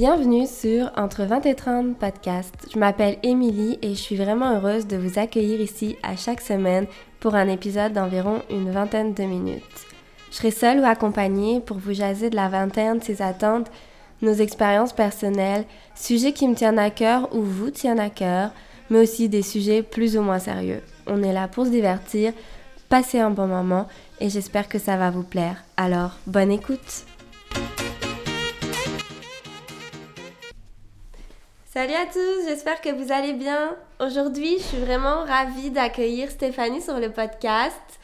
Bienvenue sur Entre 20 et 30 podcast. Je m'appelle Émilie et je suis vraiment heureuse de vous accueillir ici à chaque semaine pour un épisode d'environ une vingtaine de minutes. Je serai seule ou accompagnée pour vous jaser de la vingtaine, ses attentes, nos expériences personnelles, sujets qui me tiennent à cœur ou vous tiennent à cœur, mais aussi des sujets plus ou moins sérieux. On est là pour se divertir, passer un bon moment et j'espère que ça va vous plaire. Alors, bonne écoute! Salut à tous, j'espère que vous allez bien. Aujourd'hui, je suis vraiment ravie d'accueillir Stéphanie sur le podcast.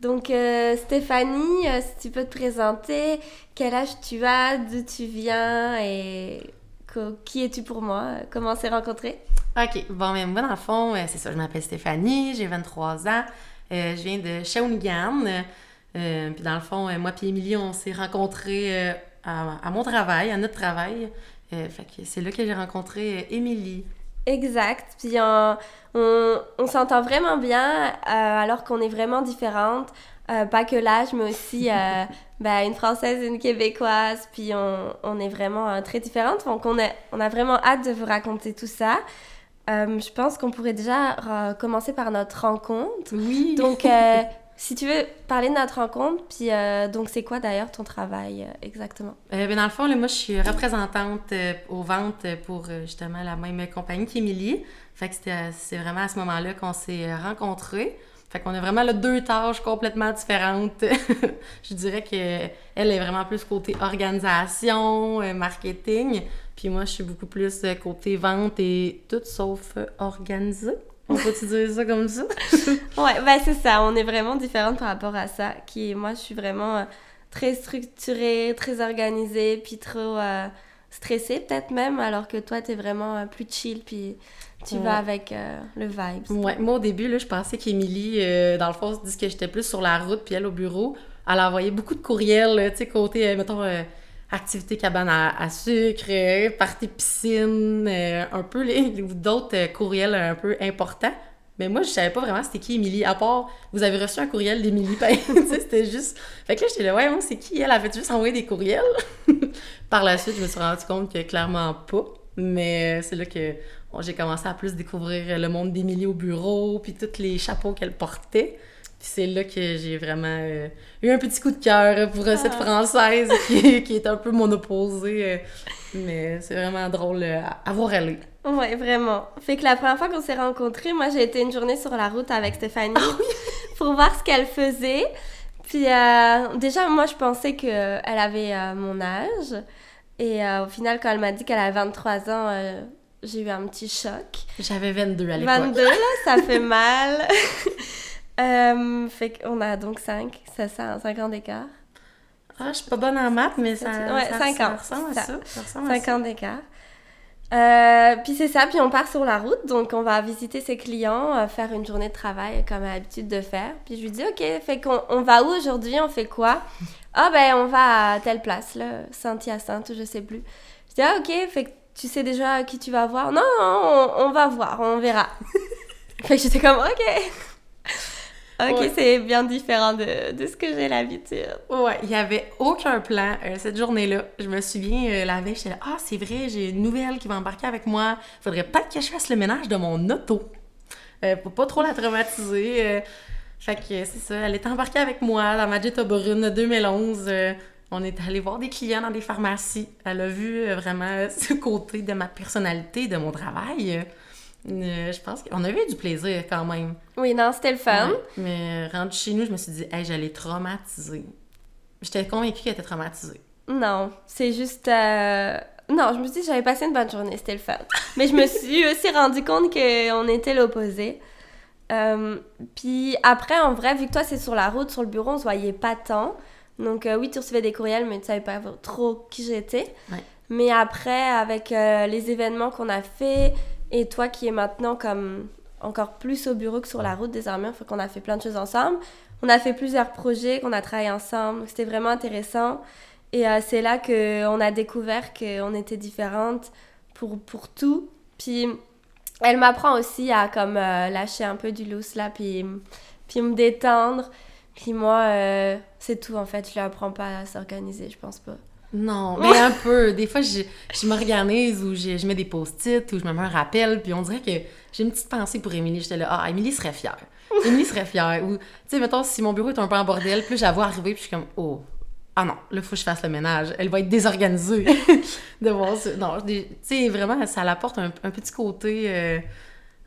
Donc euh, Stéphanie, euh, si tu peux te présenter, quel âge tu as, d'où tu viens et qui es-tu pour moi, comment on s'est rencontrés? Ok, bon, mais moi dans le fond, euh, c'est ça, je m'appelle Stéphanie, j'ai 23 ans, je viens de Shawinigan. puis dans le fond, moi et Émilie, on s'est rencontrés à, à, mon travail, à notre travail. Euh, c'est là que j'ai rencontré euh, Émilie. Exact. Puis on, on, s'entend vraiment bien euh, alors qu'on est vraiment différentes. pas que l'âge, mais aussi ben, une Française et une Québécoise. Puis on, on est vraiment très différentes. Donc on a, on a vraiment hâte de vous raconter tout ça. je pense qu'on pourrait déjà commencer par notre rencontre. Oui. Donc, si tu veux parler de notre rencontre, puis euh, donc c'est quoi d'ailleurs ton travail euh, exactement? Euh, ben, dans le fond, moi je suis représentante aux ventes pour justement la même compagnie qu'Émilie. Fait que c'est vraiment à ce moment-là qu'on s'est rencontrés. Fait qu'on a vraiment là, deux tâches complètement différentes. je dirais qu'elle est vraiment plus côté organisation, marketing. Puis moi, je suis beaucoup plus côté vente et tout sauf organisé. On peut-tu dire ça comme ça? ouais, ben c'est ça. On est vraiment différentes par rapport à ça. Qui, moi, je suis vraiment euh, très structurée, très organisée, puis trop euh, stressée peut-être même, alors que toi, t'es vraiment euh, plus chill, puis tu vas avec le vibe. Ouais, moi au début, là, je pensais qu'Émilie, dans le fond, se dit que j'étais plus sur la route, puis elle au bureau. Elle envoyait beaucoup de courriels, tu sais, côté, mettons activité cabane à, sucre, euh, partie piscine, euh, un peu les, d'autres euh, courriels un peu importants. Mais moi, je savais pas vraiment c'était qui Émilie, à part, vous avez reçu un courriel d'Émilie c'était juste... Fait que là, j'étais là, ouais, c'est qui elle? avait juste envoyé des courriels? Par la suite, je me suis rendu compte que clairement pas. Mais c'est là que j'ai commencé à plus découvrir le monde d'Émilie au bureau, puis tous les chapeaux qu'elle portait. Puis c'est là que j'ai vraiment euh, eu un petit coup de cœur pour cette ah. française qui, qui, est un peu mon opposée. Euh, mais c'est vraiment drôle euh, à voir aller. Ouais, vraiment. Fait que la première fois qu'on s'est rencontrés, moi j'ai été une journée sur la route avec Stéphanie ah pour voir ce qu'elle faisait. Puis déjà, moi je pensais qu'elle avait mon âge. Et au final, quand elle m'a dit qu'elle avait 23 ans, j'ai eu un petit choc. J'avais 22 à l'époque. 22, là, ça fait mal. Euh, fait qu'on a donc 5, ça, ça 5 ans d'écart. Ah, je suis pas bonne en maths, mais ça, ouais, ça, 5 ans. ressemble à ça. ça, 5 ans d'écart. Euh, puis c'est ça, puis on part sur la route, donc on va visiter ses clients, euh, faire une journée de travail comme à l'habitude de faire. Puis je lui dis, ok, fait qu'on on va où aujourd'hui, on fait quoi? Ah ben on va à telle place, là, Saint-Hyacinthe, je sais plus. Je dis, ah ok, fait que tu sais déjà qui tu vas voir? Non, non on, on va voir, on verra. fait que j'étais comme, ok. Ok, c'est bien différent de, de ce que j'ai l'habitude. Ouais, il n'y avait aucun plan euh, cette journée-là. Je me souviens, euh, la veille, j'étais là, ah, c'est vrai, j'ai une nouvelle qui va embarquer avec moi. Faudrait pas que je fasse le ménage de mon auto. Euh, pour pas trop la traumatiser. fait que c'est ça, elle est embarquée avec moi dans ma Jetta Brune 2011. on est allé voir des clients dans des pharmacies. Elle a vu vraiment ce côté de ma personnalité, de mon travail. Euh, je pense qu'on avait eu du plaisir quand même. Oui, non, c'était le fun. mais rendu chez nous, je me suis dit, hey, j'allais traumatiser. J'étais convaincue qu'elle était traumatisée. Non, c'est juste. Euh, non, je me suis dit, j'avais passé une bonne journée, c'était le fun. mais je me suis aussi rendu compte qu'on était l'opposé. Euh, puis après, en vrai, vu que toi, c'est sur la route, sur le bureau, on se voyait pas tant. Donc, oui, tu recevais des courriels, mais tu savais pas trop qui j'étais. Mais après, avec les événements qu'on a fait, et toi qui es maintenant comme encore plus au bureau que sur la route désormais, faut qu'on a fait plein de choses ensemble. On a fait plusieurs projets qu'on a travaillé ensemble. C'était vraiment intéressant. Et euh, c'est là qu'on a découvert qu'on était différentes pour, pour tout. Puis elle m'apprend aussi à comme euh, lâcher un peu du loose là, puis, puis me détendre. Puis moi, euh, c'est tout en fait. Je lui apprends pas à s'organiser, je pense pas. Non, mais un peu. Des fois, je, je m'organise ou je, je mets des post-it ou je me mets un rappel, puis on dirait que j'ai une petite pensée pour Émilie. J'étais là, ah, Émilie serait fière. Émilie serait fière. Ou, tu sais, mettons, si mon bureau est un peu en bordel, puis vois arriver, puis je suis comme, oh, ah non, là, faut que je fasse le ménage. Elle va être désorganisée de voir ça. Non, tu sais, vraiment, ça l'apporte un, un petit côté euh,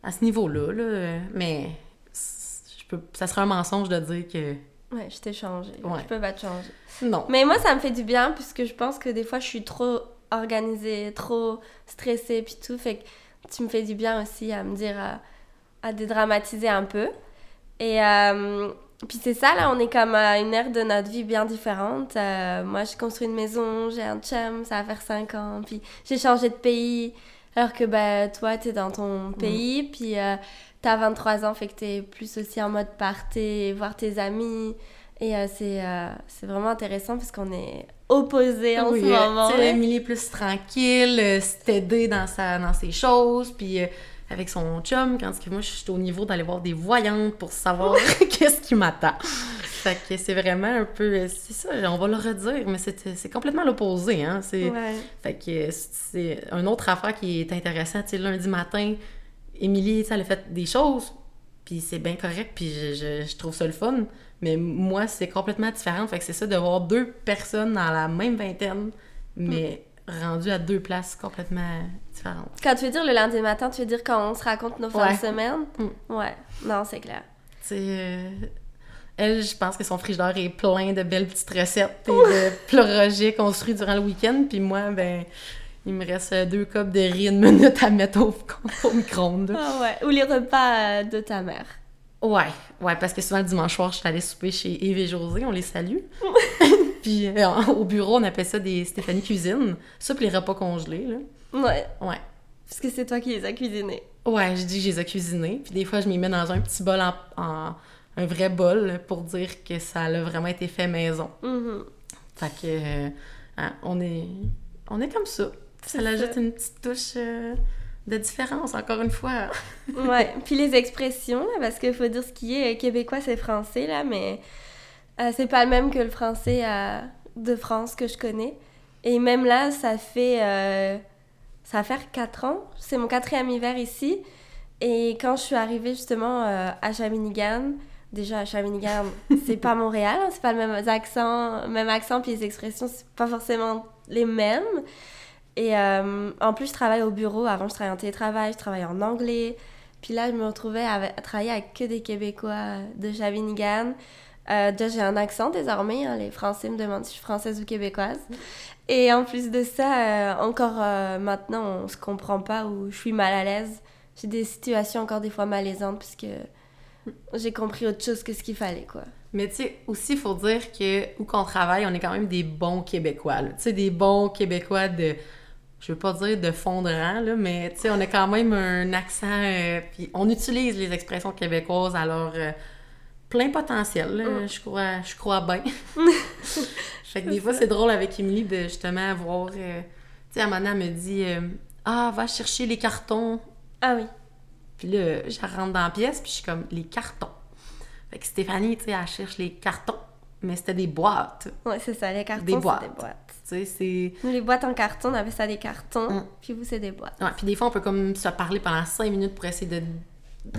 à ce niveau-là, là. Mais je peux, ça serait un mensonge de dire que Ouais, je t'ai changé. Ouais. Je peux pas te changer. non. Mais moi, ça me fait du bien puisque je pense que des fois, je suis trop organisée, trop stressée, puis tout. Fait que tu me fais du bien aussi à me dire, à, à dédramatiser un peu. Et euh, puis c'est ça, là, on est comme à une ère de notre vie bien différente. Euh, moi, j'ai construit une maison, j'ai un chum, ça va faire 5 ans. Puis j'ai changé de pays. Alors que bah, toi, t'es dans ton pays, puis euh, t'as 23 ans, fait que t'es plus aussi en mode party, voir tes amis. Et euh, c'est euh, c'est vraiment intéressant parce qu'on est opposés en Oui, ce euh, moment. tu sais, là. Emily plus tranquille, euh, steady dans, sa, dans ses choses, puis avec son chum, quand que moi, je suis au niveau d'aller voir des voyantes pour savoir qu'est-ce qui m'attend. Fait que c'est vraiment un peu... C'est ça, on va le redire, mais c'est c'est complètement l'opposé, hein. C'est... Ouais. Fait que c'est une autre affaire qui est intéressante. Tu sais, lundi matin, Émilie, sais, elle a fait des choses, puis c'est bien correct, puis je, je- je trouve ça le fun. Mais moi, c'est complètement différent. Fait que c'est ça, de voir deux personnes dans la même vingtaine, mais rendues à deux places complètement différentes. Quand tu veux dire le lundi matin, tu veux dire quand on se raconte nos fins Ouais. de semaine? Mm. Ouais. Non, c'est clair. Euh, elle, je pense que son frigidaire est plein de belles petites recettes et de rogés construits durant le week-end, puis moi, ben... Il me reste euh, deux copes de riz une minute à mettre au, au micro-ondes. Ah ouais. Ou les repas euh, de ta mère. Ouais, ouais, parce que souvent le dimanche soir, je suis allée souper chez Yves et José, on les salue. puis euh, au bureau, on appelle ça des Stéphanie Cuisine. Ça, puis les repas congelés, là. Ouais. Ouais. Parce que c'est toi qui les as cuisinés. Ouais, je dis que je les ai cuisinés. Puis des fois, je m'y mets dans un petit bol, en, en- un vrai bol, pour dire que ça a vraiment été fait maison. Mhm. Fait que, euh, hein, on est, on est comme ça. Ça l'ajoute une petite touche euh, de différence, encore une fois. Ouais. Puis les expressions, là, parce qu'il faut dire ce qui est euh, québécois, c'est français, là, mais euh, c'est pas le même que le français euh, de France que je connais. Et même là, ça fait. ça va faire 4 ans. C'est mon quatrième hiver ici. Et quand je suis arrivée justement à Shawinigan, déjà à Shawinigan, c'est pas Montréal, hein, c'est pas le même accent, même accent, puis les expressions, c'est pas forcément les mêmes. Et euh, en plus, je travaille au bureau. Avant, je travaillais en télétravail, je travaillais en anglais. Puis là, je me retrouvais à, travailler avec que des Québécois de Shawinigan. Euh, déjà, j'ai un accent désormais. hein, les Français me demandent si je suis française ou québécoise. Et en plus de ça, euh, encore euh, maintenant, on se comprend pas ou je suis mal à l'aise. J'ai des situations encore des fois malaisantes puisque j'ai compris autre chose que ce qu'il fallait, quoi. Mais tu sais, aussi, il faut dire que où qu'on travaille, on est quand même des bons Québécois. Tu sais, des bons Québécois de. Je veux pas dire de fond de rang, là, mais tu sais, on a quand même un accent. euh, puis on utilise les expressions québécoises à leur euh, plein potentiel. là. Mm. Je crois, je crois bien. fait que des fois, c'est drôle avec Émilie de justement voir. euh, tu sais, à un moment donné, elle me dit euh, Ah, va chercher les cartons. Ah oui. Puis là, je rentre dans la pièce, puis je suis comme les cartons. Fait que Stéphanie, tu sais, elle cherche les cartons, mais c'était des boîtes. Ouais, c'est ça, les cartons, Des c'est boîtes. des boîtes. C'est. Nous, les boîtes en carton, on appelle ça des cartons. Mm. Puis vous, c'est des boîtes. Ouais, puis des fois, on peut comme se parler pendant cinq minutes pour essayer de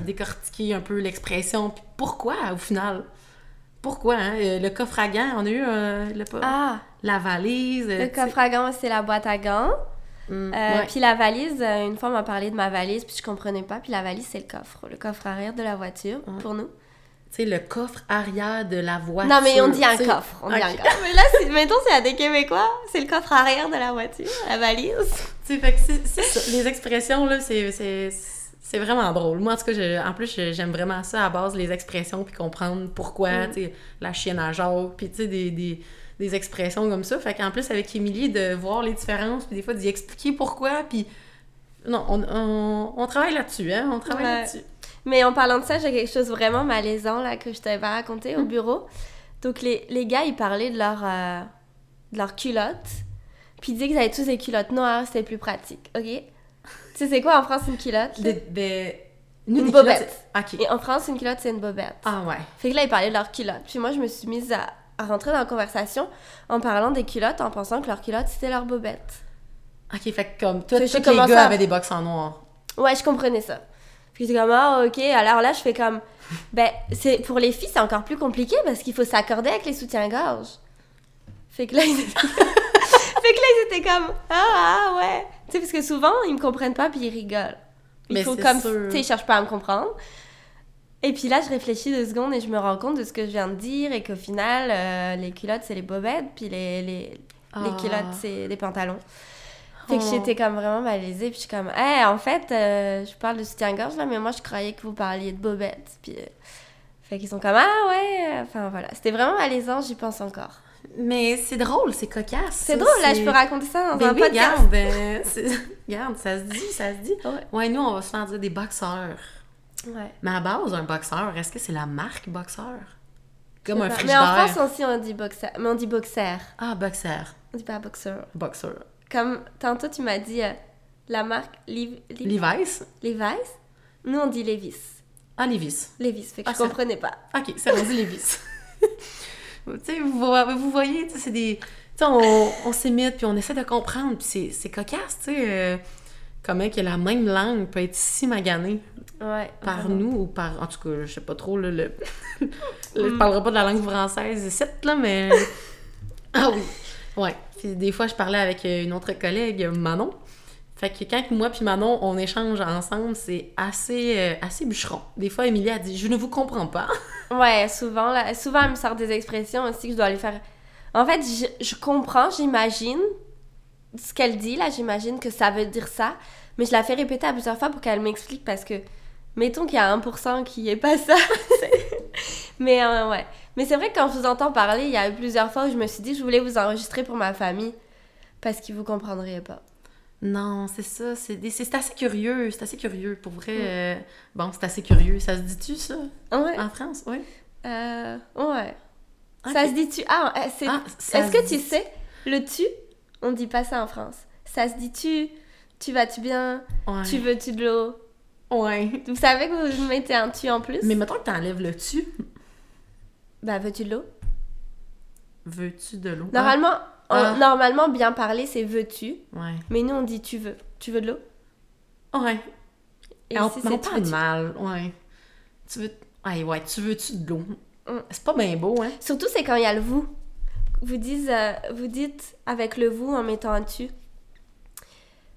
décortiquer un peu l'expression. Puis pourquoi, au final? Pourquoi, hein? Euh, Le coffre à gants, on a eu euh, le, Ah! la valise. euh, Le coffre à gants, c'est la boîte à gants. Euh, ouais. Puis la valise, une fois, on m'a parlé de ma valise, puis je comprenais pas. Puis la valise, c'est le coffre. Le coffre arrière de la voiture, Ouais. pour nous. Sais, le coffre arrière de la voiture. non, mais on dit un coffre. On dit un coffre. Mais là, c'est- mettons, c'est à des Québécois. C'est le coffre arrière de la voiture, la valise. Tu sais, fait que c'est c'est ça. Les expressions, là, c'est- c'est vraiment drôle. Moi, en tout cas, je- en plus, j'aime vraiment ça à base, les expressions, puis comprendre pourquoi, Mm. tu sais, la chienne à Jacques, puis tu sais, des, des, des expressions comme ça. Fait qu'en plus, avec Émilie, de voir les différences, puis des fois, d'y expliquer pourquoi, puis... Non, on, on, on travaille là-dessus, hein? On travaille Ouais. là-dessus. Mais en parlant de ça, j'ai quelque chose vraiment malaisant là que je t'avais pas raconté au bureau. Donc les, les gars, ils parlaient de leur, euh, de leur culotte. Puis ils disaient qu'ils avaient tous des culottes noires, c'était plus pratique, ok? tu sais, c'est quoi en France une culotte? Des- des- Une des bobette. culottes, c'est- OK. Et en France, une culotte, c'est une bobette. Ah ouais. Fait que là, ils parlaient de leur culotte. Puis moi, je me suis mise à, à rentrer dans la conversation en parlant des culottes, en pensant que leurs culottes, c'était leurs bobettes. Ok, fait que comme toi, tous les gars à- avaient des box en noir. Ouais, je comprenais ça. Puis j'étais comme, ah, ok. Alors là, je fais comme, ben, c'est, pour les filles, c'est encore plus compliqué parce qu'il faut s'accorder avec les soutiens-gorge. Fait que là, ils... fait que là, ils étaient comme, ah, ah, ouais. Tu sais, parce que souvent, ils me comprennent pas puis ils rigolent. Il faut c'est comme, tu sais, ils cherchent pas à me comprendre. Et puis là, je réfléchis deux secondes et je me rends compte de ce que je viens de dire et qu'au final, euh, les culottes, c'est les bobettes, puis les, les, les Ah. culottes, c'est les pantalons. Fait que Oh. j'étais comme vraiment malaisée, puis je suis comme, hey, en fait, euh, je parle de soutien-gorge là, mais moi je croyais que vous parliez de bobettes. Puis, euh, fait qu'ils sont comme, ah ouais, euh, enfin voilà. C'était vraiment malaisant, j'y pense encore. Mais c'est drôle, c'est cocasse. C'est drôle, là, je peux raconter ça dans Ben un oui, podcast. regarde, euh, c'est- regarde, ça se dit, ça se dit. Ouais. Ouais, nous, on va se faire dire des boxeurs. Ouais. Mais à base, un boxeur, est-ce que c'est la marque boxeur? Comme un pas. Mais en frigidaire. France aussi, on dit boxer, mais on dit boxer. Ah, boxeur. On dit pas boxer. Boxeur. Comme tantôt, tu m'as dit euh, la marque Lev- Lev- Levi's? Levi's? Nous, on dit Levis. Ah, Levi's. Levis, fait que Ah, je ça- comprenais pas. Ok, c'est rendu Levi's. tu sais, vous, vo- vous voyez, c'est des... Tu sais, on, on s'imite, puis on essaie de comprendre, puis c'est- c'est cocasse, tu sais, euh, comment que la même langue peut être si maganée Ouais. par vraiment. nous, ou par... En tout cas, je sais pas trop, là, le... le- je parlerai pas de la langue française ici, là, mais... ah oui, ouais. Des fois, je parlais avec euh, une autre collègue, Manon, fait que quand moi puis Manon, on échange ensemble, c'est assez, euh, assez bûcheron. Des fois, Émilie a dit « Je ne vous comprends pas ». Ouais, souvent, là, souvent, elle me sort des expressions aussi que je dois aller faire. En fait, je, comprends, j'imagine ce qu'elle dit, là, j'imagine que ça veut dire ça, mais je la fais répéter à plusieurs fois pour qu'elle m'explique parce que, mettons qu'il y a 1% qui est pas ça. mais euh, ouais. Mais c'est vrai que quand je vous entends parler, il y a eu plusieurs fois où je me suis dit je voulais vous enregistrer pour ma famille parce qu'ils vous comprendraient pas. Non, c'est ça. C'est assez curieux. C'est assez curieux. Pour vrai, euh, bon, c'est assez curieux. Ça se dit-tu, ça, Ouais. en France? Oui. Euh, ouais. Ok. Ça se dit tu. Ah, euh, c'est. Ah, Est-ce que tu sais, le tu, on dit pas ça en France. Ça se dit tu, tu vas-tu bien, Ouais. tu veux-tu de l'eau? Ouais. Vous savez que vous mettez un tu en plus? Mais mettons que t'enlèves le tu. Bah, veux-tu de l'eau? Veux-tu de l'eau? Normalement, Ah. en- normalement, bien parler, c'est veux-tu? Ouais. Mais nous, on dit tu veux. Tu veux de l'eau? Ouais. Et on, ici, tu parle mal. Ouais. Tu veux... Ouais, ouais. Tu veux-tu de l'eau? Mm. C'est pas bien beau, hein? Surtout, c'est quand il y a le vous. Vous, dites, euh, vous dites avec le vous en mettant un tu.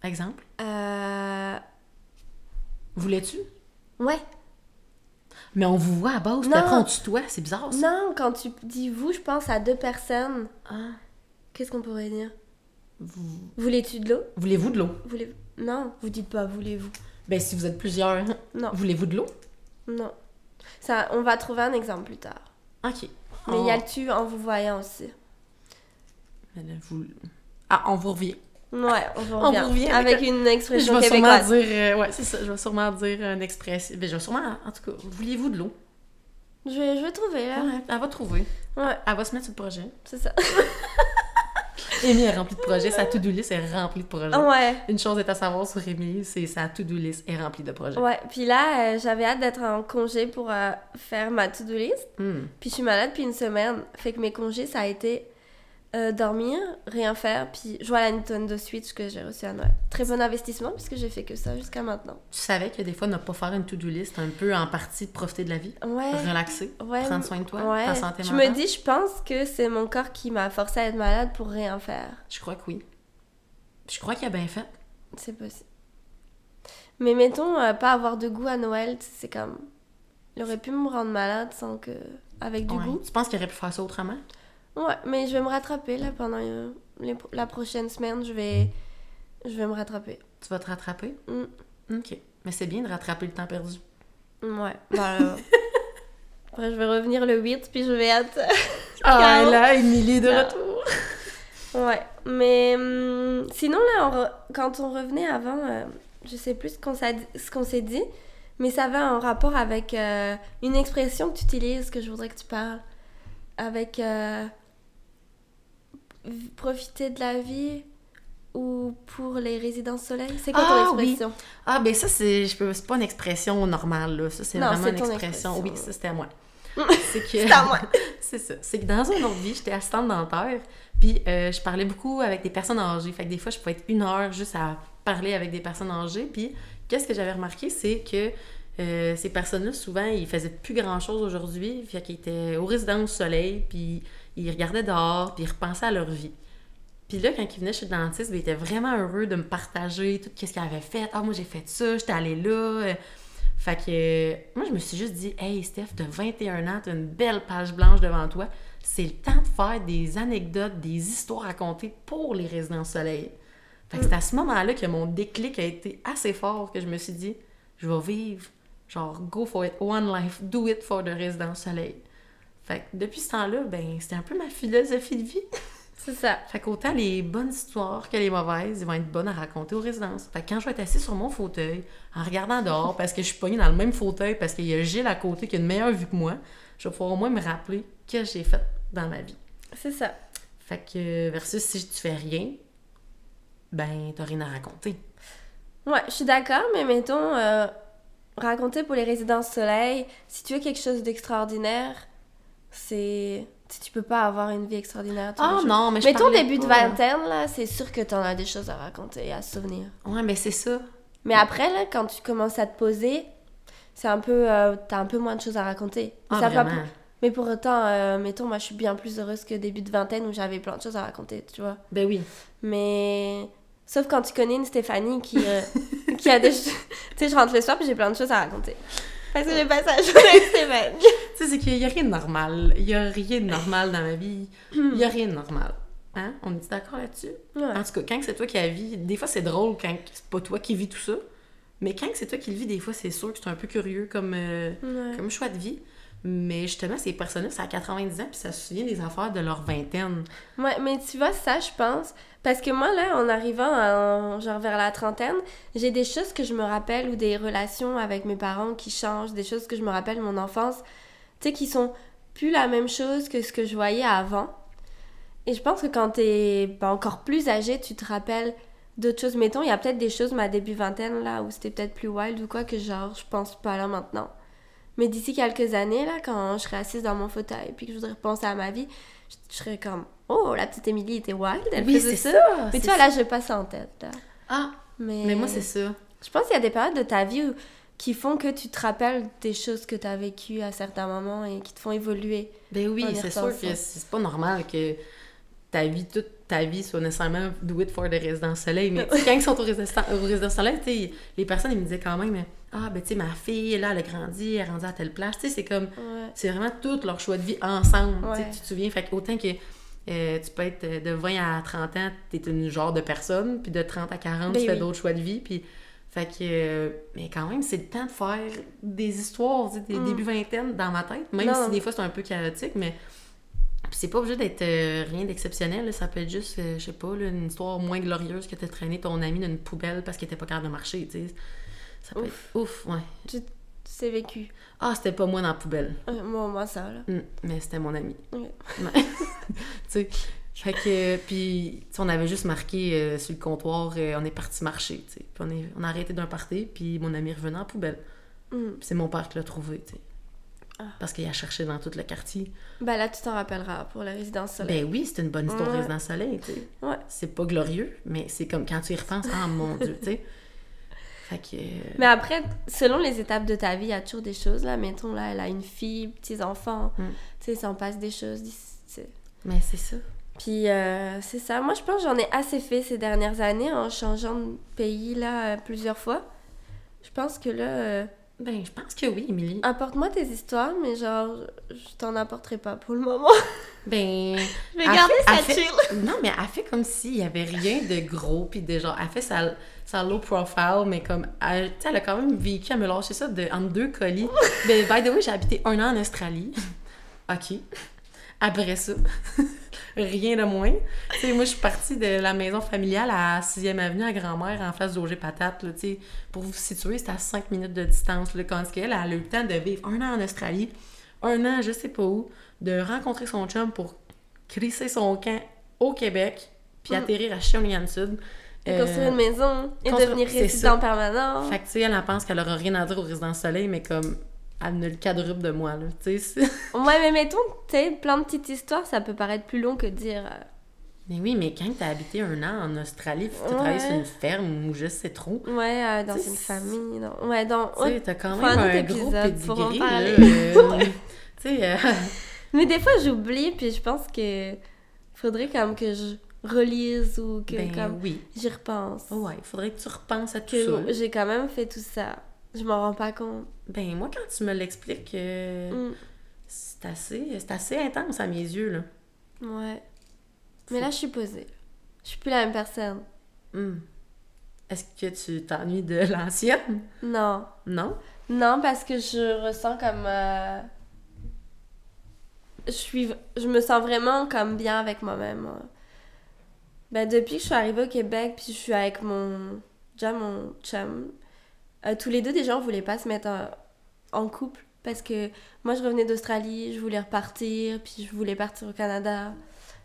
Exemple? Euh... Voulais-tu? Ouais. Mais on vous voit à base, puis après on tutoie. C'est bizarre, ça. Non, quand tu dis vous, je pense à deux personnes. Ah. Qu'est-ce qu'on pourrait dire? Vous- Voulez-tu de l'eau? Voulez-vous de l'eau? Voulez Non, vous dites pas voulez-vous. Ben, si vous êtes plusieurs, Non, voulez-vous de l'eau? non. Ça, on va trouver un exemple plus tard. OK. Mais il y a On- le tu en vous voyant aussi? Là, vous- Ah, on vous revient. Ouais, on vous revient. avec avec une Je expression vais sûrement dire... euh, ouais, c'est ça. Je vais sûrement dire une expression... Ben, je vais sûrement... En tout cas, vouliez-vous de l'eau? Je vais, je vais trouver là. Ouais, elle va trouver. Ouais, Elle va se mettre sur le projet. c'est ça. Amy est remplie de projets. Sa to-do list est remplie de projets. Ouais. Une chose est à savoir sur Amy, c'est sa to-do list est remplie de projets. Ouais, puis là, euh, j'avais hâte d'être en congé pour euh, faire ma to-do list. Hmm. Puis je suis malade depuis une semaine. Fait que mes congés, ça a été euh, dormir, rien faire, puis jouer à la Nintendo Switch que j'ai reçu à Noël. Très bon investissement puisque j'ai fait que ça jusqu'à maintenant. Tu savais que des fois, ne pas faire une to-do list, un peu en partie de profiter de la vie, Ouais. relaxer, Ouais. prendre soin de toi, ouais. ta santé je mentale? me dis, je pense que c'est mon corps qui m'a forcé à être malade pour rien faire. Je crois que oui. Je crois qu'il a bien fait. C'est possible. Mais mettons, euh, pas avoir de goût à Noël, c'est comme. Il aurait pu me rendre malade sans que. avec du Ouais. goût. Tu penses qu'il aurait pu faire ça autrement? Ouais, mais je vais me rattraper là pendant euh, les la prochaine semaine. Je vais. Je vais me rattraper. Tu vas te rattraper? Mm. OK. Mais c'est bien de rattraper le temps perdu. Ouais, voilà. Après, je vais revenir le 8, puis je vais être. Ah, là, Émilie de Non. retour. Ouais, mais hum, sinon, là, on re- quand on revenait avant, euh, je sais plus ce qu'on s'est dit, mais ça avait un rapport avec euh, une expression que tu utilises, que je voudrais que tu parles. Avec euh, profiter de la vie ou pour les résidences soleil. C'est quoi Ah, ton oui. expression? Ah, ben ça, c'est peux- pas une expression normale, là. Ça, c'est vraiment une expression. expression. Oui, ça, c'était à moi. c'est que... C'est à moi. c'est ça. C'est que dans une autre vie, j'étais assistante dentaire, puis euh, je parlais beaucoup avec des personnes âgées. Fait que des fois, je pouvais être une heure juste à parler avec des personnes âgées. Puis qu'est-ce que j'avais remarqué, c'est que euh, ces personnes-là, souvent, ils faisaient plus grand-chose aujourd'hui. Fait qu'ils étaient au résidence soleil, puis ils regardaient dehors, puis ils repensaient à leur vie. Puis là, quand ils venaient chez le dentiste, ben, ils étaient vraiment heureux de me partager tout ce qu'ils avaient fait. Ah, moi, j'ai fait ça, j'étais allée là. Fait que euh, moi, je me suis juste dit, hey, Steph, de 21 ans, t'as une belle page blanche devant toi. C'est le temps de faire des anecdotes, des histoires racontées pour les résidents soleil. Fait que c'est à ce moment-là que mon déclic a été assez fort que je me suis dit, je vais vivre, genre, go for it, one life, do it for the résidence soleil. Fait que depuis ce temps-là, ben, c'était un peu ma philosophie de vie. C'est ça. Fait qu'autant les bonnes histoires que les mauvaises, ils vont être bonnes à raconter aux résidences. Fait que quand je vais être assis sur mon fauteuil, en regardant dehors, parce que je suis pognée dans le même fauteuil, parce qu'il y a Gilles à côté qui a une meilleure vue que moi, je vais pouvoir au moins me rappeler que j'ai fait dans ma vie. C'est ça. Fait que versus si tu fais rien, ben t'as rien à raconter. Ouais, je suis d'accord, mais mettons, euh, raconter pour les résidences soleil, si tu veux quelque chose d'extraordinaire, c'est. Tu, tu peux pas avoir une vie extraordinaire. Ah jours. non, mais je Mettons parlais début de vingtaine, là, c'est sûr que t'en as des choses à raconter et à se souvenir. Ouais, mais c'est ça. Mais après, là, quand tu commences à te poser, c'est un peu. euh, T'as un peu moins de choses à raconter. Ah, Ça va vraiment. pas- Mais pour autant, euh, mettons, moi, je suis bien plus heureuse que début de vingtaine où j'avais plein de choses à raconter, tu vois. Ben oui. Mais. Sauf quand tu connais une Stéphanie qui, euh, qui a des. Tu sais, je rentre le soir puis j'ai plein de choses à raconter. Parce que j'ai passé la journée avec Stéphane. Tu sais, c'est qu'il y a rien de normal. Il y a rien de normal dans ma vie. Il y a rien de normal. Hein? On est d'accord là-dessus? Ouais. En tout cas, quand c'est toi qui la vis, des fois c'est drôle quand c'est pas toi qui vis tout ça. Mais quand c'est toi qui le vis, des fois c'est sûr que c'est un peu curieux comme, euh, Ouais. comme choix de vie. Mais justement, ces personnes-là, ça a 90 ans, puis ça se souvient des affaires de leur vingtaine. Ouais, mais tu vois, ça, je pense. Parce que moi, là, en arrivant genre vers la trentaine, j'ai des choses que je me rappelle ou des relations avec mes parents qui changent, des choses que je me rappelle mon enfance, tu sais, qui sont plus la même chose que ce que je voyais avant. Et je pense que quand t'es ben, encore plus âgé, tu te rappelles d'autres choses. Mettons, il y a peut-être des choses, ma début vingtaine, là, où c'était peut-être plus wild ou quoi, que genre, je pense pas là maintenant. Mais d'ici quelques années, là, quand je serai assise dans mon fauteuil puis que je voudrais repenser à ma vie, je, je serais comme Oh, la petite Émilie était wild, elle Oui, faisait ça. ça, Mais tu vois, là, je pas ça en tête. Là. Ah, Mais, mais moi c'est ça. Je pense qu'il y a des périodes de ta vie où- qui font que tu te rappelles des choses que tu as vécues à certains moments et qui te font évoluer. Ben oui, c'est sûr que c'est pas normal que ta vie, toute ta vie soit nécessairement do it for the résidence soleil. Mais tu quand ils sont au résidence, soleil, tu les personnes, ils me disaient quand même, ah, ben tu sais, ma fille, là, elle a grandi, elle est rendue à telle place. Tu sais, c'est comme, Ouais. c'est vraiment tout leur choix de vie ensemble. Tu Ouais. Tu te souviens, fait autant que euh, tu peux être euh, de 20 à 30 ans, t'es une genre de personne, puis de 30 à 40, Ben tu fais oui. d'autres choix de vie, puis fait que, euh, mais quand même, c'est le temps de faire des histoires, tu des Mm. débuts vingtaine dans ma tête, même Non. si des fois c'est un peu chaotique, mais puis c'est pas obligé d'être euh, rien d'exceptionnel, ça peut être juste, euh, je sais pas, là, une histoire moins glorieuse que t'as traîné ton ami dans une poubelle parce qu'il était pas capable de marcher, tu sais. Ça peut Ouf. être ouf, ouais. Tu c'est vécu. Ah, c'était pas moi dans la poubelle, Euh, moi, moi, ça, là. Mm, mais c'était mon ami. Ouais. tu sais, fait que, puis, tu sais, on avait juste marqué sur le comptoir, on est parti marcher, tu sais. Puis on, est, on a arrêté d'un party, puis mon ami revenait en poubelle. Mm. C'est mon père qui l'a trouvé, tu sais. Ah. Parce qu'il a cherché dans tout le quartier. Ben là, tu t'en rappelleras pour la résidence soleil. Ben oui, c'est une bonne histoire Ouais. résidence soleil, tu sais. Ouais. C'est pas glorieux, mais c'est comme quand tu y repenses, ah mon Dieu, tu sais. Fait que. euh, Mais après, selon les étapes de ta vie, il y a toujours des choses. Là, mettons, là, elle a une fille, petits-enfants. Mm. Tu sais, ça en passe des choses. Mais c'est ça. Puis, euh, c'est ça. Moi, je pense que j'en ai assez fait ces dernières années en changeant de pays, là, plusieurs fois. Je pense que là... euh, Ben, je pense que oui, Émilie. Apporte-moi tes histoires, mais genre, je t'en apporterai pas pour le moment. Ben. Je vais garder ça fait- chill. Non, mais elle fait comme s'il y avait rien de gros, puis de genre, elle fait sa, sa low profile, mais comme, elle, tu sais, elle a quand même vécu, elle me lâché ça de, entre deux colis. ben, by the way, j'ai habité un an en Australie. OK. Après ça, rien de moins. Moi, je suis partie de la maison familiale à 6e Avenue à Grand-Mère, en face d'Auger Patate, là. Pour vous situer, c'était à 5 minutes de distance, là, quand elle, elle a eu le temps de vivre un an en Australie, un an, je sais pas où, de rencontrer son chum pour crisser son camp au Québec, puis Mm. atterrir à Shawinigan-Sud. Euh, Construire une maison et construire- devenir c'est résident permanent. Fait que, tu sais, elle en pense qu'elle aura rien à dire au résidence soleil, mais comme, elle a le quadruple de moi, là. Tu sais, Ouais, mais mettons, tu sais, plein de petites histoires, ça peut paraître plus long que de dire. euh, Mais oui, mais quand t'as habité un an en Australie, puis t'as Ouais. travaillé sur une ferme ou je sais trop, Ouais, euh, dans une famille. dans- Ouais, dans. tu sais, t'as quand même un gros épisode pour en pedigree, là. euh, tu sais, euh, Mais des fois, j'oublie, puis je pense que faudrait comme que je relise ou que ben comme oui. j'y repense. Ouais, il faudrait que tu repenses à tout Que ça. j'ai quand même fait tout ça. Je m'en rends pas compte. Ben moi, quand tu me l'expliques, euh, Mm, c'est assez, c'est assez intense à mes yeux, là. Ouais. Mais là, je suis posée. Je suis plus la même personne. Hmm. Est-ce que tu t'ennuies de l'ancienne? Non. Non? Non, parce que je ressens comme. euh, Je suis. Je me sens vraiment comme bien avec moi-même. hein. Ben, depuis que je suis arrivée au Québec, puis je suis avec mon. Déjà mon chum. Euh, tous les deux, déjà, on voulait pas se mettre en, en couple. Parce que moi, je revenais d'Australie, je voulais repartir, puis je voulais partir au Canada.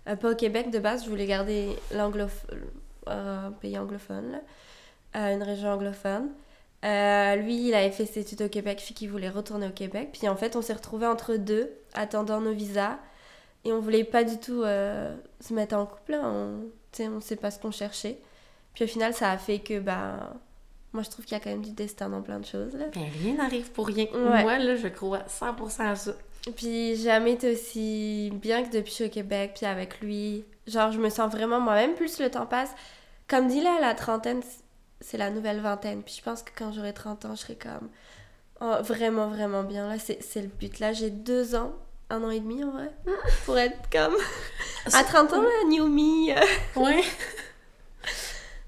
Euh, pas au Québec de base, je voulais garder un pays anglophone. Euh, une région anglophone. Euh, lui, il avait fait ses études au Québec, puis qu'il voulait retourner au Québec. Puis en fait, on s'est retrouvés entre deux, attendant nos visas. Et on voulait pas du tout euh, se mettre en couple. Là. On, on sait pas ce qu'on cherchait. Puis au final, ça a fait que, bah, moi, je trouve qu'il y a quand même du destin dans plein de choses. Là. Ben rien n'arrive pour rien. Ouais. Moi, là, je crois 100% à ça. Puis jamais été aussi bien que depuis que je suis au Québec, puis avec lui. Genre, je me sens vraiment moi-même, plus le temps passe. Comme dit là, la trentaine, c'est la nouvelle vingtaine. Puis je pense que quand j'aurai 30 ans, je serai comme oh, vraiment, vraiment bien. Là, c'est le but. Là, j'ai deux ans, un an et demi en vrai, pour être comme. À 30 ans, là, new me. Ouais.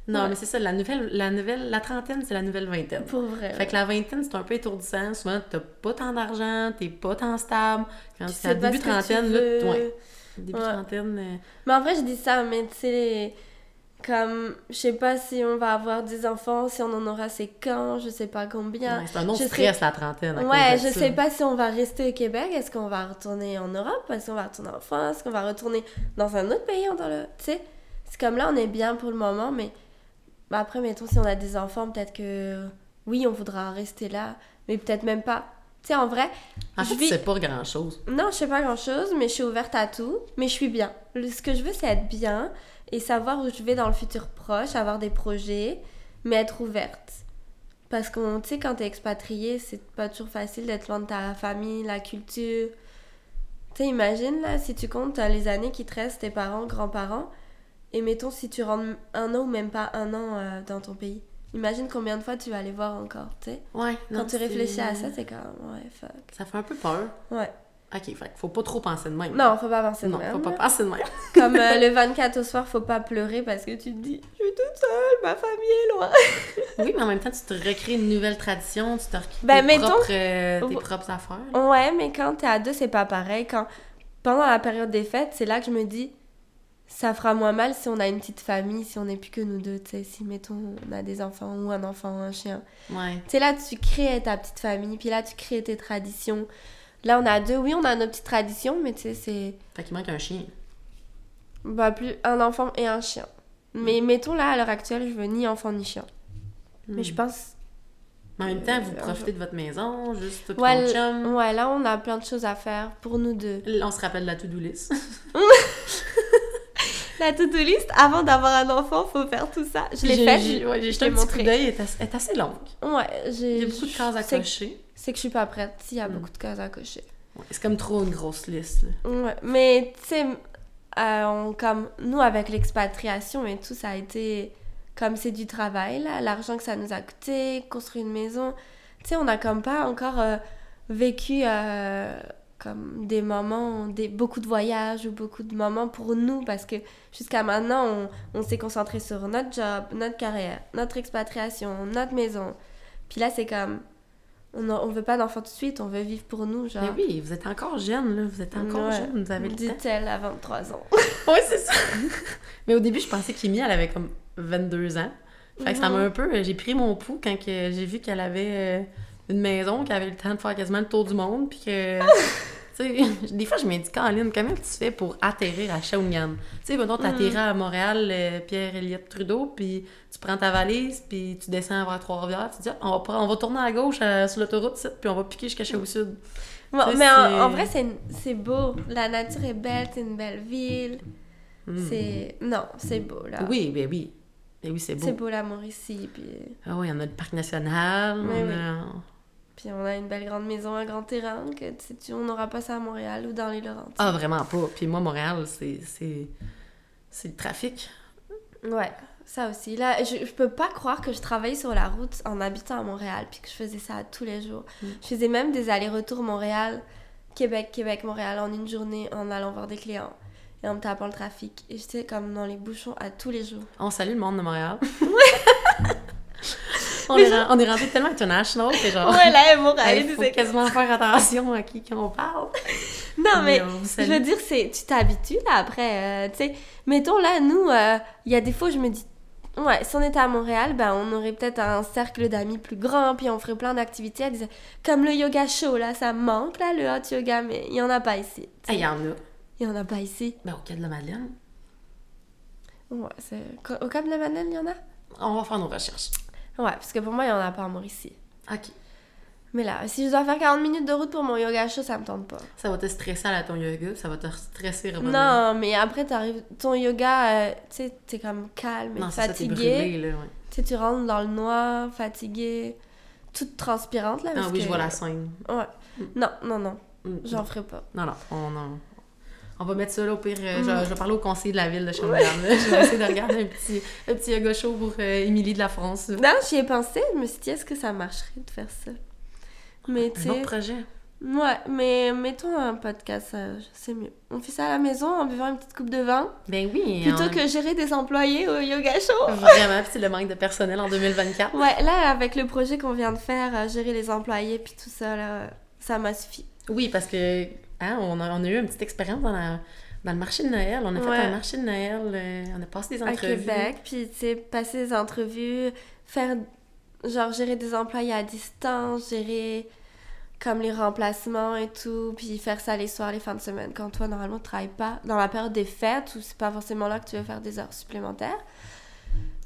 non, Ouais. mais c'est ça, la nouvelle, la nouvelle, la trentaine, c'est la nouvelle vingtaine. Pour vrai. Fait que la vingtaine, c'est un peu étourdissant. Souvent, t'as pas tant d'argent, t'es pas tant stable. Quand Tu c'est à début trentaine, là, ouais, début trentaine, euh, Mais en vrai, je dis ça, mais tu sais, comme, je sais pas si on va avoir des enfants, si on en aura, c'est quand, je sais pas combien. c'est un autre je stress, la trentaine. Ouais, je ça. sais pas si on va rester au Québec, est-ce qu'on va retourner en Europe, est-ce qu'on va retourner en France, est-ce qu'on va retourner dans un autre pays, dans le... tu sais. C'est comme là, on est bien pour le moment, mais bah, après, mettons, si on a des enfants, peut-être que oui, on voudra rester là, mais peut-être même pas. Tu sais, en vrai, En je fait, vis- tu sais pas grand-chose. non, je sais pas grand chose, mais je suis ouverte à tout. Mais je suis bien. Le- Ce que je veux, c'est être bien et savoir où je vais dans le futur proche, avoir des projets, mais être ouverte. Parce que, tu sais, quand t'es expatrié, c'est pas toujours facile d'être loin de ta famille, la culture. Tu sais, imagine, là, si tu comptes euh, les années qui te restent, tes parents, grands-parents, et mettons si tu rentres un an ou même pas un an euh, dans ton pays. Imagine combien de fois tu vas aller voir encore, tu sais? Ouais, Quand non, tu réfléchis à ça, c'est comme, ouais, fuck. Ça fait un peu peur. Ouais. Ok, fait faut pas trop penser de même. Non, faut pas penser de non, même. faut pas là. penser de même. Comme euh, le 24 au soir, faut pas pleurer parce que tu te dis, je suis toute seule, ma famille est loin. Oui, mais en même temps, tu te recrées une nouvelle tradition, tu te recrées Ben, tes, mettons- propres, euh, tes propres affaires. là. Ouais, mais quand t'es à deux, c'est pas pareil. Quand pendant la période des fêtes, c'est là que je me dis, ça fera moins mal si on a une petite famille, si on n'est plus que nous deux, tu sais, si mettons on a des enfants ou un enfant un chien. Ouais. Tu sais, là, tu crées ta petite famille, puis là, tu crées tes traditions. Là, on a deux, oui, on a nos petites traditions, mais tu sais, c'est Fait qu'il manque un chien. bah, plus un enfant et un chien. Mais mettons là, à l'heure actuelle, je veux ni enfant ni chien. Mais je Hmm. pense Mais en même temps, vous Euh, profitez de votre maison, juste toi et Ouais, chum. Ouais, là, on a plein de choses à faire pour nous deux. On se rappelle la to-do list. La to-do list, avant d'avoir un enfant, faut faire tout ça. Je l'ai fait. j'ai- ouais, jeté un petit coup d'œil, elle est assez- elle est assez longue. Ouais, j'ai. Il y a beaucoup de cases à cocher. C'est que je suis pas prête. Il y a Mm. beaucoup de cases à cocher. Ouais, c'est comme trop une grosse liste. là. Ouais, mais tu sais, euh, comme nous, avec l'expatriation et tout, ça a été. Comme c'est du travail, là, l'argent que ça nous a coûté, construire une maison. Tu sais, on a comme pas encore euh, vécu euh, comme des moments, des, beaucoup de voyages ou beaucoup de moments pour nous parce que jusqu'à maintenant, on, on s'est concentré sur notre job, notre carrière, notre expatriation, notre maison. Puis là, c'est comme. On, on veut pas d'enfants tout de suite, on veut vivre pour nous, genre. Mais oui, vous êtes encore jeune, là. Vous êtes encore Ouais. jeune, vous avez le temps. Dit-elle à 23 ans. Oui, c'est ça. Mais au début, je pensais qu'Amy, elle avait comme 22 ans. Fait que ça m'a un peu... J'ai pris mon pouls quand j'ai vu qu'elle avait euh, une maison, qu'elle avait le temps de faire quasiment le tour du monde, puis que... sais, des fois, je me dis, Caroline, comment tu fais pour atterrir à Shawinigan? Tu sais, mettons, t'atterris à Montréal, euh, Pierre-Éliott Trudeau, puis tu prends ta valise, puis tu descends vers Trois-Rivières, tu dis, ah, on, va, prendre- on va tourner à gauche sur l'autoroute, puis on va piquer jusqu'à au sud. Bon, mais en, vrai, c'est beau. La nature est belle, c'est une belle ville. Mm. C'est. Non, c'est beau, là. Oui, ben oui. Ben oui, c'est beau. C'est beau l'amour ici. Puis, Ah oui, on a le parc national, Oui, on oui. a... puis on a une belle grande maison, un grand terrain, que tu sais, tu- on n'aura pas ça à Montréal ou dans les Laurentides. Ah, vraiment pas. Puis moi, Montréal, c'est... c'est... C'est le trafic. Ouais, ça aussi. Là, je, je peux pas croire que je travaillais sur la route en habitant à Montréal, puis que je faisais ça tous les jours. Mm. Je faisais même des allers-retours Montréal, Québec, Québec, Montréal en une journée en allant voir des clients et en me tapant le trafic. Et j'étais comme dans les bouchons à tous les jours. On salue le monde de Montréal. on, est, ren- on est rendu tellement international que genre... Ouais, là, Montréal, Il faut quasiment faire attention à qui qu'on parle. Non, mais je veux dire, c'est tu t'habitues là après. euh, tu sais, mettons là, nous, euh, il y a des fois, je me dis, ouais, si on était à Montréal, ben on aurait peut-être un cercle d'amis plus grand, puis on ferait plein d'activités. Comme le yoga show là, ça manque là, le hot yoga, mais il y en a pas ici. Ah, Il y en a. Il y en a pas ici. Ben, au Quai de la Madeleine, Ouais, c'est... Au Cap de la Madeleine, il y en a? On va faire nos recherches. Ouais, parce que pour moi, il y en a pas en Mauricie. OK. Mais là, si je dois faire 40 minutes de route pour mon yoga show, ça me tente pas. Ça va te stresser à ton yoga, ça va te stresser revenir. Non, mais après, t'arrives, ton yoga, euh, tu sais, t'es comme calme et Non, c'est ça, fatigué. brûlé, là, ouais. Tu sais, tu rentres dans le noir, fatiguée, toute transpirante là. Ah oui, que- je vois la scène. Ouais. Non, non, non, Mm. j'en ferai pas. Non, non, on, on, on va mettre ça là au pire. euh, Mm. je, je vais parler au conseiller de la ville de Shawinigan. là. Je vais essayer de regarder un petit, un petit yoga show pour euh, Émilie de la France. Non, j'y ai pensé, je me suis dit, est-ce que ça marcherait de faire ça? Mais tu sais, projet. ouais, mais mettons un podcast, c'est mieux. On fait ça à la maison en buvant une petite coupe de vin, Ben oui. plutôt on- que gérer des employés au yoga show. Vraiment, c'est le manque de personnel en 2024. Ouais, là, avec le projet qu'on vient de faire, euh, gérer les employés puis tout ça, là, ça m'a suffi. Oui, parce que hein, on, a, on a eu une petite expérience dans, la- dans le marché de Noël. On a fait un marché de Noël, euh, on a passé des à entrevues. Québec, puis tu sais, passer des entrevues, faire, genre, gérer des employés à distance, gérer comme les remplacements et tout, puis faire ça les soirs, les fins de semaine, quand toi, normalement, tu travailles pas dans la période des fêtes, où c'est pas forcément là que tu veux faire des heures supplémentaires.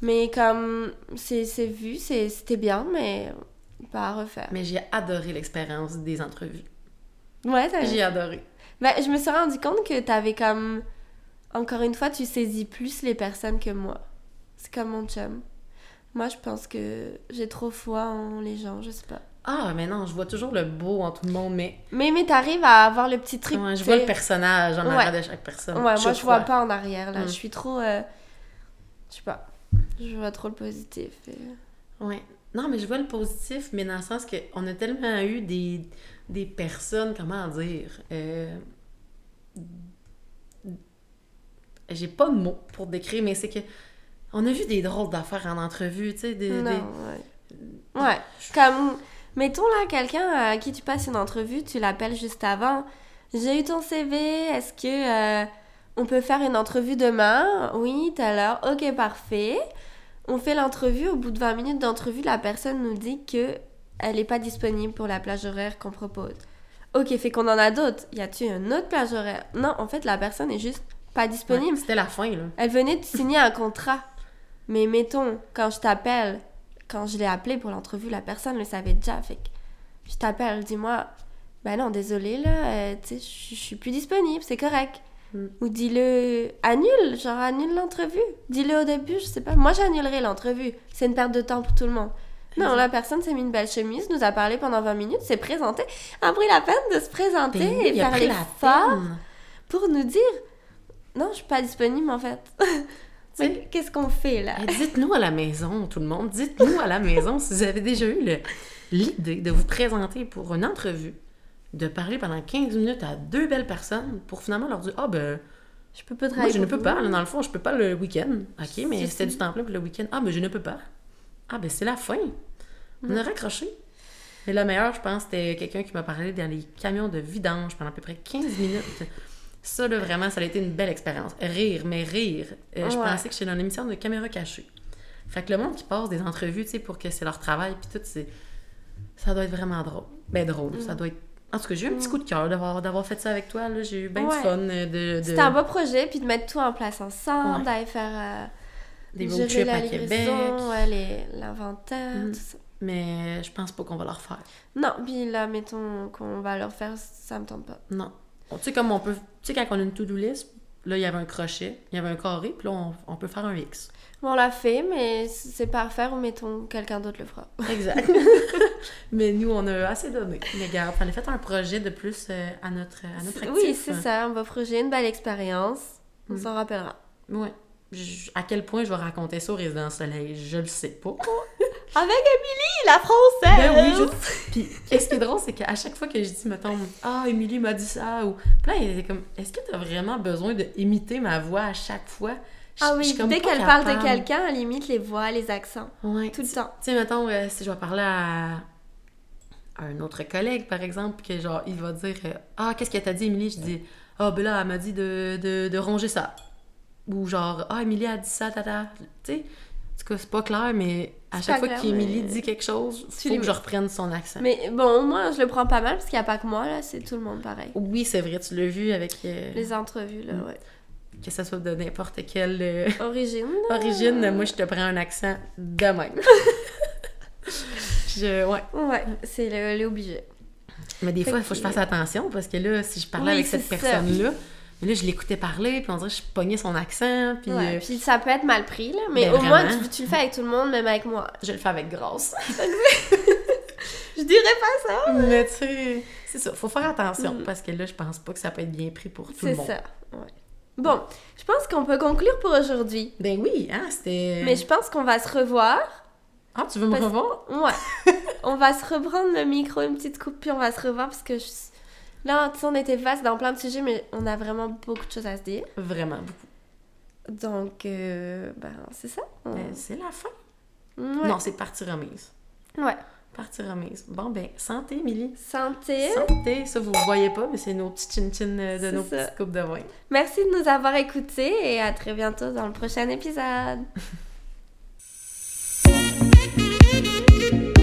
Mais comme c'est vu, c'était bien, mais pas à refaire. Mais j'ai adoré l'expérience des entrevues. Ouais, J'ai adoré. Ben, je me suis rendu compte que t'avais comme. Encore une fois, tu saisis plus les personnes que moi. C'est comme mon chum. Moi, je pense que j'ai trop foi en les gens, je sais pas. Ah, mais non, je vois toujours le beau en tout le monde, mais Mais, mais t'arrives à avoir le petit truc. ouais, je vois le personnage en Ouais. arrière de chaque personne. Ouais, moi, je vois pas en arrière, là. Mm. Je suis trop. euh, Je sais pas. Je vois trop le positif. et- Ouais. Non, mais je vois le positif, mais dans le sens qu'on a tellement eu des, des personnes, comment dire, euh, j'ai pas de mots pour décrire, mais c'est que on a vu des drôles d'affaires en entrevue, tu sais, des, Non, des- ouais. Ouais. Comme. Mettons là, quelqu'un à qui tu passes une entrevue, tu l'appelles juste avant. J'ai eu ton CV, est-ce que. euh, on peut faire une entrevue demain? Oui, tout à l'heure. Ok, parfait. On fait l'entrevue. Au bout de 20 minutes d'entrevue, la personne nous dit que elle n'est pas disponible pour la plage horaire qu'on propose. Ok, fait qu'on en a d'autres. Y a-tu une autre plage horaire? Non, en fait, la personne est juste pas Ouais, disponible. C'était la fin, là. Elle venait de signer un contrat. Mais mettons, quand je t'appelle, quand je l'ai appelé pour l'entrevue, la personne le savait déjà. Fait que je t'appelle, dis-moi, ben non, désolé, là, euh, tu sais, je je suis plus disponible, c'est correct. Mm. Ou dis-le, annule, genre annule l'entrevue. Dis-le au début, je sais pas. Moi, j'annulerai l'entrevue. C'est une perte de temps pour tout le monde. Non, la personne s'est mis une belle chemise, nous a parlé pendant 20 minutes, s'est présentée, a pris la peine de se présenter Ben oui, et pris la peine. pour nous dire non, je suis pas disponible en fait. Mais Qu'est-ce qu'on fait là? Eh, Dites-nous à la maison, tout le monde, dites-nous à la maison si vous avez déjà eu l'idée de vous présenter pour une entrevue, de parler pendant 15 minutes à deux belles personnes pour finalement leur dire Ah ben, Je peux pas moi travailler. je ne peux vous. pas, là, dans le fond, je peux pas le week-end. Ok, mais c'était du temps plein pour le week-end. Ah ben, je ne peux pas. Ah ben, c'est la fin. On a raccroché. Mais le meilleur, je pense, c'était quelqu'un qui m'a parlé dans les camions de vidange pendant à peu près 15 minutes. Ça, là, vraiment, ça a été une belle expérience. Rire, mais rire. Euh, Je Ouais. pensais que j'étais dans une émission de caméra cachée. Fait que le monde qui passe des entrevues, tu sais, pour que c'est leur travail, puis tout, c'est... Ça doit être vraiment drôle. Ben drôle, ça doit être En tout cas, j'ai eu un petit Mm. coup de cœur d'avoir, d'avoir fait ça avec toi. Là. J'ai eu bien Ouais. du fun euh, de, de C'était un beau projet, puis de mettre tout en place ensemble, Ouais. d'aller faire euh, des road trips la à Québec. livraison, ouais, l'inventaire, Mm. tout ça. Mais je pense pas qu'on va le refaire. Non, puis là, mettons qu'on va le refaire, ça me tente pas. Non. Tu sais, comme on peut. Tu sais, quand on a une to-do list, là, il y avait un crochet, il y avait un carré, puis là, on, on peut faire un X. Bon, on l'a fait, mais c'est pas à refaire, ou mettons quelqu'un d'autre le fera. Exact. Mais nous, on a assez donné. Mais regarde, fallait faire un projet de plus euh, à notre, à notre actif. Oui, c'est ça, un beau projet, une belle expérience. On Mm. s'en rappellera. Ouais. Je- à quel point je vais raconter ça au Résident Soleil, je le sais pas. Avec Émilie, la française! Ben oui, je... Puis, ce qui est drôle, c'est qu'à chaque fois que je dis, mettons, Ah, Émilie m'a dit ça, ou. Puis là, il est comme, est-ce que t'as vraiment besoin de imiter ma voix à chaque fois? Je- Ah oui, dès qu'elle parle de quelqu'un, elle limite les voix, les accents. Ouais. Tout le temps. Tu sais, mettons, euh, si je vais parler à... un autre collègue, par exemple, que genre, il va dire euh, Ah, qu'est-ce qu'elle t'a dit, Émilie Je dis Ah, ben là, elle m'a dit de, de, de ronger ça. Ou genre Ah, Émilie a dit ça, tata. Tu sais, en tout cas, c'est pas clair, mais à chaque fois qu'Émilie mais- dit quelque chose, Tu faut que je reprenne son accent. Mais bon, moi, je le prends pas mal parce qu'il n'y a pas que moi, là, c'est tout le monde pareil. Oui, c'est vrai, tu l'as vu avec. euh, Les entrevues, là, Mm. ouais. Que ça soit de n'importe quelle euh, Origine. là. origine, moi, je te prends un accent de même. je, ouais. Ouais, c'est le, l'obligé. Mais des Fait fois, il faut que je fasse attention parce que là, si je parlais Oui, avec cette c'est ça. Mais là, je l'écoutais parler, puis on dirait que je pognais son accent, puis Ouais, euh, puis ça peut être mal pris, là, mais Ben, au moins, tu, tu le fais avec tout le monde, même avec moi. je le fais avec grâce. Je dirais pas ça. mais tu sais, c'est ça, faut faire attention Mm. parce que là, je pense pas que ça peut être bien pris pour tout C'est le monde. ça, ouais. Bon, je pense qu'on peut conclure pour aujourd'hui. Ben oui, hein, c'était... Mais je pense qu'on va se revoir. Ah, tu veux me Parce- revoir? Ouais. on va se reprendre le micro, une petite coupe, puis on va se revoir parce que je- Là, on était vaste dans plein de sujets, mais on a vraiment beaucoup de choses à se dire. Vraiment beaucoup. Donc, euh, ben, c'est ça. Ben, c'est la fin. Non, c'est partie remise. Ouais. Partie remise. Bon, ben, santé, Émilie. Santé. Santé. Ça, vous ne voyez pas, mais c'est nos petits chin-chin euh, de nos petites coupes de vin. Merci de nous avoir écoutés et à très bientôt dans le prochain épisode.